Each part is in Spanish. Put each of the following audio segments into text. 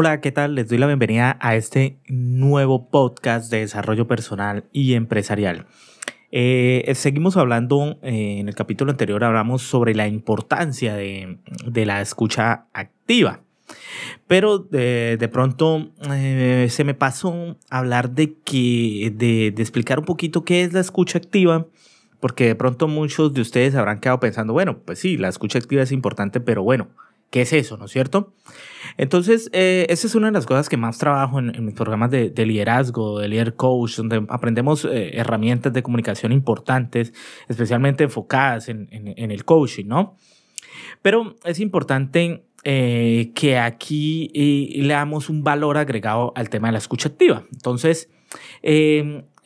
Hola, ¿qué tal? Les doy la bienvenida a este nuevo podcast de desarrollo personal y empresarial. Eh, seguimos hablando, eh, en el capítulo anterior hablamos sobre la importancia de, la escucha activa. Pero de, pronto eh, se me pasó hablar de, que, de, de explicar un poquito qué es la escucha activa porque de pronto muchos de ustedes habrán quedado pensando, bueno, pues sí, la escucha activa es importante, pero bueno, ¿Qué es eso, no es cierto? Entonces, eh, esa es una de las cosas que más trabajo en, mis programas de, liderazgo, de líder coach, donde aprendemos eh, herramientas de comunicación importantes, especialmente enfocadas en, el coaching, ¿no? Pero es importante eh, que aquí le damos un valor agregado al tema de la escucha activa. Entonces,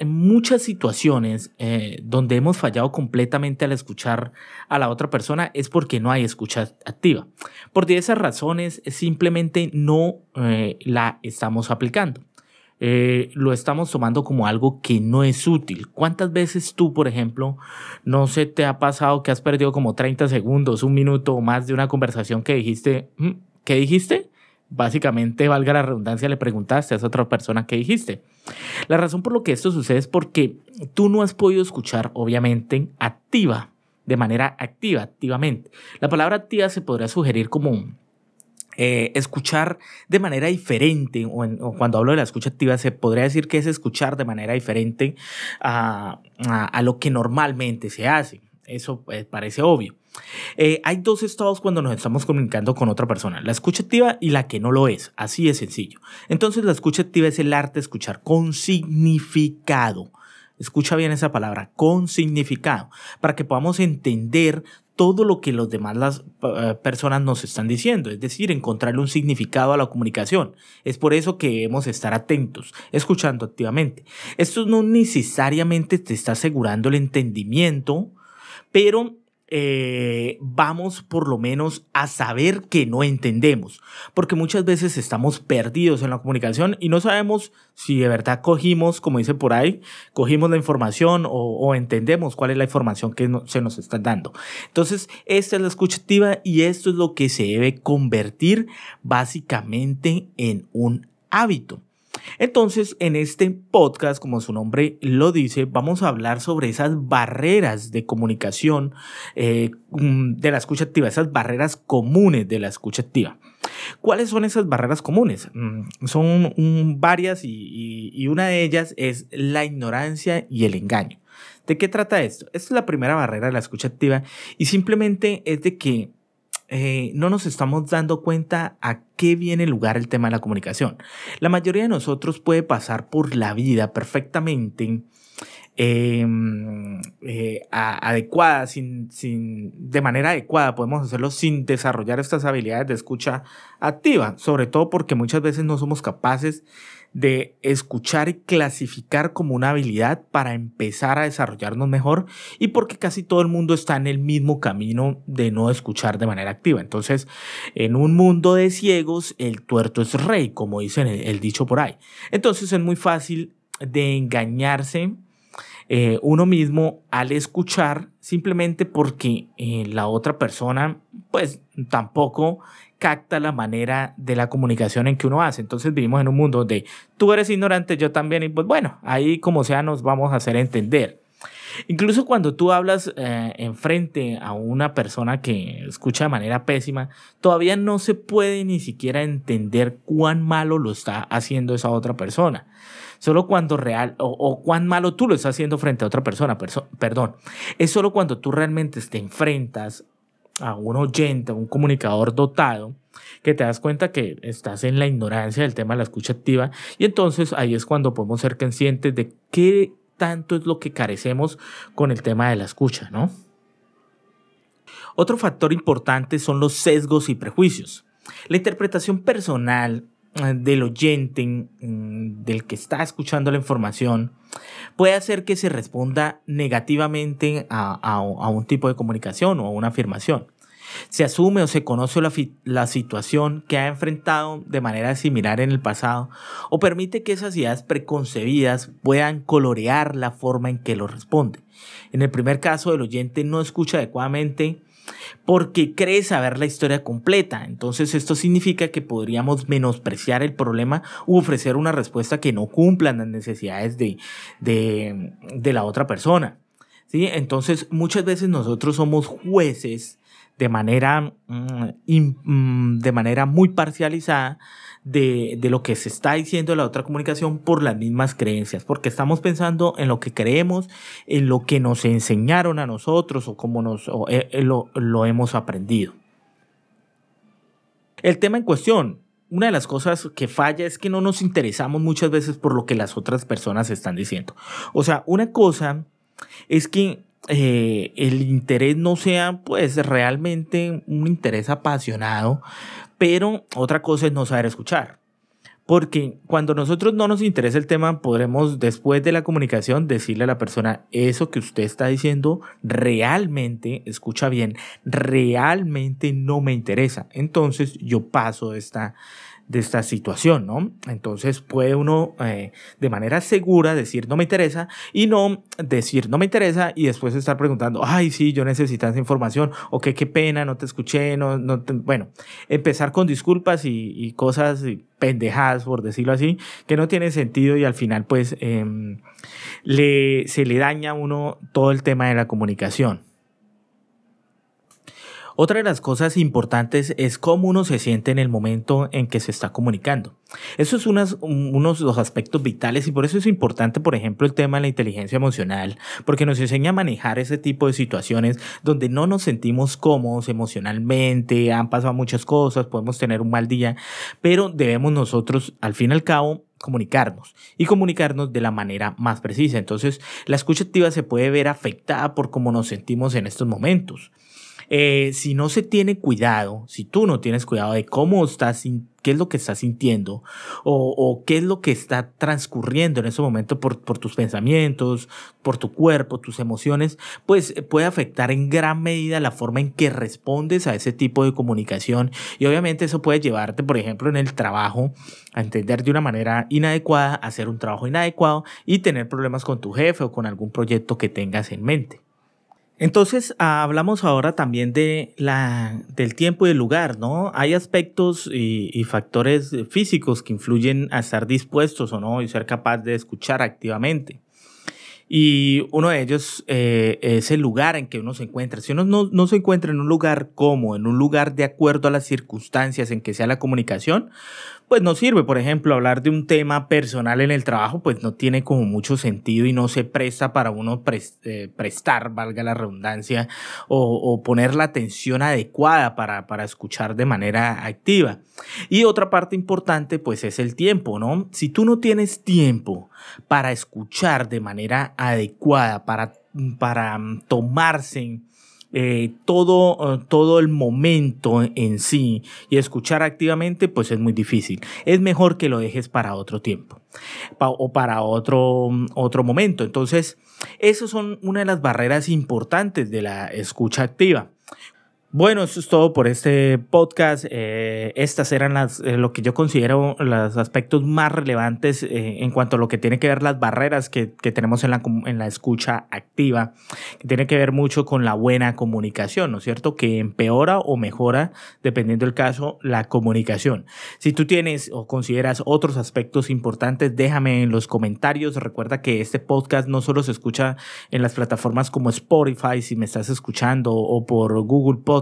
en muchas situaciones eh, donde hemos fallado completamente al escuchar a la otra persona es porque no hay escucha activa. Por esas razones simplemente no eh, la estamos aplicando. Eh, lo estamos tomando como algo que no es útil. ¿Cuántas veces tú, por ejemplo, no se te ha pasado que has perdido como 30 segundos, un minuto o más de una conversación que dijiste, mm, ¿qué dijiste? Básicamente, valga la redundancia, le preguntaste a esa otra persona qué dijiste. La razón por lo que esto sucede es porque tú no has podido escuchar, obviamente, activa, de manera activa, activamente. La palabra activa se podría sugerir como eh, escuchar de manera diferente, o, cuando hablo de la escucha activa, se podría decir que es escuchar de manera diferente a, a lo que normalmente se hace. Eso eh, parece obvio. Eh, hay dos estados cuando nos estamos comunicando con otra persona, la escucha activa y la que no lo es, así de sencillo. Entonces la escucha activa es el arte de escuchar con significado. Escucha bien esa palabra, con significado, para que podamos entender todo lo que los demás las eh, personas nos están diciendo, es decir, encontrarle un significado a la comunicación. Es por eso que debemos estar atentos, escuchando activamente. Esto no necesariamente te está asegurando el entendimiento, pero eh, vamos por lo menos a saber que no entendemos, porque muchas veces estamos perdidos en la comunicación y no sabemos si de verdad cogimos, como dice por ahí, cogimos la información o, entendemos cuál es la información que se nos está dando. Entonces, esta es la escucha activa y esto es lo que se debe convertir básicamente en un hábito. Entonces, en este podcast, como su nombre lo dice, vamos a hablar sobre esas barreras de comunicación eh, mm, de la escucha activa, esas barreras comunes de la escucha activa. ¿Cuáles son esas barreras comunes? Mm, son varias y, una de ellas es la ignorancia y el engaño. ¿De qué trata esto? Esta es la primera barrera de la escucha activa y simplemente es de que eh, no nos estamos dando cuenta a qué viene lugar el tema de la comunicación. La mayoría de nosotros puede pasar por la vida perfectamente em, eh, adecuada, sin, sin, de manera adecuada, podemos hacerlo sin desarrollar estas habilidades de escucha activa, sobre todo porque muchas veces no somos capaces de escuchar y clasificar como una habilidad para empezar a desarrollarnos mejor y porque casi todo el mundo está en el mismo camino de no escuchar de manera activa. Entonces, en un mundo de ciegos, el tuerto es rey, como dicen el, dicho por ahí. Entonces, es muy fácil de engañarse eh, uno mismo al escuchar simplemente porque eh, la otra persona pues tampoco capta la manera de la comunicación en que uno hace. Entonces vivimos en un mundo donde tú eres ignorante, yo también, y pues bueno, ahí como sea nos vamos a hacer entender. Incluso cuando tú hablas eh, enfrente a una persona que escucha de manera pésima, todavía no se puede ni siquiera entender cuán malo lo está haciendo esa otra persona. Solo cuando real, o, cuán malo tú lo estás haciendo frente a otra persona, perdón. Es solo cuando tú realmente te enfrentas a un oyente, a un comunicador dotado, que te das cuenta que estás en la ignorancia del tema de la escucha activa y entonces ahí es cuando podemos ser conscientes de qué tanto es lo que carecemos con el tema de la escucha, ¿no? Otro factor importante son los sesgos y prejuicios. La interpretación personal del oyente, del que está escuchando la información, puede hacer que se responda negativamente a, un tipo de comunicación o a una afirmación. Se asume o se conoce la, la, situación que ha enfrentado de manera similar en el pasado o permite que esas ideas preconcebidas puedan colorear la forma en que lo responde. En el primer caso, el oyente no escucha adecuadamente porque cree saber la historia completa. Entonces esto significa que podríamos menospreciar el problema u ofrecer una respuesta que no cumpla las necesidades de, de, de la otra persona. ¿sí? Entonces muchas veces nosotros somos jueces de manera, mm, mm, de manera muy parcializada de, de, lo que se está diciendo en la otra comunicación por las mismas creencias, porque estamos pensando en lo que creemos, en lo que nos enseñaron a nosotros o cómo nos, eh, eh, lo, lo hemos aprendido. El tema en cuestión, una de las cosas que falla es que no nos interesamos muchas veces por lo que las otras personas están diciendo. O sea, una cosa es que eh, el interés no sea pues realmente un interés apasionado, pero otra cosa es no saber escuchar. Porque cuando nosotros no nos interesa el tema, podremos después de la comunicación decirle a la persona, eso que usted está diciendo realmente, escucha bien, realmente no me interesa. Entonces yo paso esta, de esta situación, ¿no? Entonces puede uno eh, de manera segura decir no me interesa y no decir no me interesa y después estar preguntando, ay, sí, yo necesito esa información o qué, qué pena, no te escuché, no, no bueno, empezar con disculpas y, cosas pendejadas, por decirlo así, que no tiene sentido y al final pues em, le, se le daña a uno todo el tema de la comunicación. Otra de las cosas importantes es cómo uno se siente en el momento en que se está comunicando. Eso es unos de los aspectos vitales y por eso es importante, por ejemplo, el tema de la inteligencia emocional, porque nos enseña a manejar ese tipo de situaciones donde no nos sentimos cómodos emocionalmente, han pasado muchas cosas, podemos tener un mal día, pero debemos nosotros, al fin y al cabo, comunicarnos y comunicarnos de la manera más precisa. Entonces, la escucha activa se puede ver afectada por cómo nos sentimos en estos momentos. Eh, si no se tiene cuidado, si tú no tienes cuidado de cómo estás, qué es lo que estás sintiendo o, qué es lo que está transcurriendo en ese momento por, por, tus pensamientos, por tu cuerpo, tus emociones, pues puede afectar en gran medida la forma en que respondes a ese tipo de comunicación y obviamente eso puede llevarte, por ejemplo, en el trabajo a entender de una manera inadecuada, hacer un trabajo inadecuado y tener problemas con tu jefe o con algún proyecto que tengas en mente. Entonces, ah, hablamos ahora también de la, del tiempo y el lugar, ¿no? Hay aspectos y, factores físicos que influyen a estar dispuestos o no y ser capaz de escuchar activamente. Y uno de ellos eh, es el lugar en que uno se encuentra. Si uno no, no, se encuentra en un lugar como, en un lugar de acuerdo a las circunstancias en que sea la comunicación, pues no sirve. Por ejemplo, hablar de un tema personal en el trabajo, pues no tiene como mucho sentido y no se presta para uno eh, prestar, valga la redundancia, o, poner la atención adecuada para, para escuchar de manera activa. Y otra parte importante, pues es el tiempo, ¿no? Si tú no tienes tiempo para escuchar de manera adecuada, para, para tomarse eh, todo, eh, todo el momento en sí y escuchar activamente, pues es muy difícil. Es mejor que lo dejes para otro tiempo o para otro, otro momento. Entonces, esas son una de las barreras importantes de la escucha activa. Bueno, eso es todo por este podcast. Eh, estas eran las, eh, lo que yo considero los aspectos más relevantes eh, en cuanto a lo que tiene que ver las barreras que, que, tenemos en la, en la escucha activa, que tiene que ver mucho con la buena comunicación, ¿no es cierto? Que empeora o mejora, dependiendo del caso, la comunicación. Si tú tienes o consideras otros aspectos importantes, déjame en los comentarios. Recuerda que este podcast no solo se escucha en las plataformas como Spotify, si me estás escuchando, o por Google Podcast,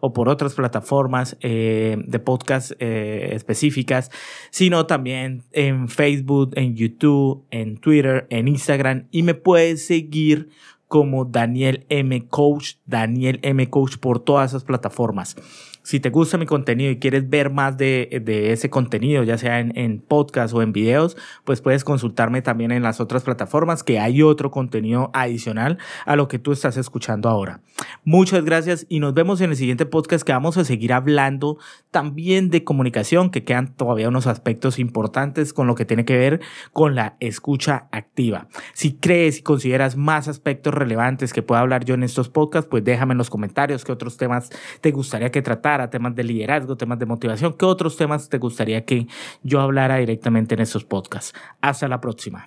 o por otras plataformas eh, de podcast eh, específicas, sino también en Facebook, en YouTube, en Twitter, en Instagram y me puedes seguir como Daniel M. Coach, Daniel M. Coach por todas esas plataformas. Si te gusta mi contenido y quieres ver más de, ese contenido, ya sea en, en, podcast o en videos, pues puedes consultarme también en las otras plataformas que hay otro contenido adicional a lo que tú estás escuchando ahora. Muchas gracias y nos vemos en el siguiente podcast que vamos a seguir hablando también de comunicación, que quedan todavía unos aspectos importantes con lo que tiene que ver con la escucha activa. Si crees y consideras más aspectos relevantes que pueda hablar yo en estos podcasts, pues déjame en los comentarios qué otros temas te gustaría que tratara a temas de liderazgo, temas de motivación. ¿Qué otros temas te gustaría que yo hablara directamente en estos podcasts? Hasta la próxima.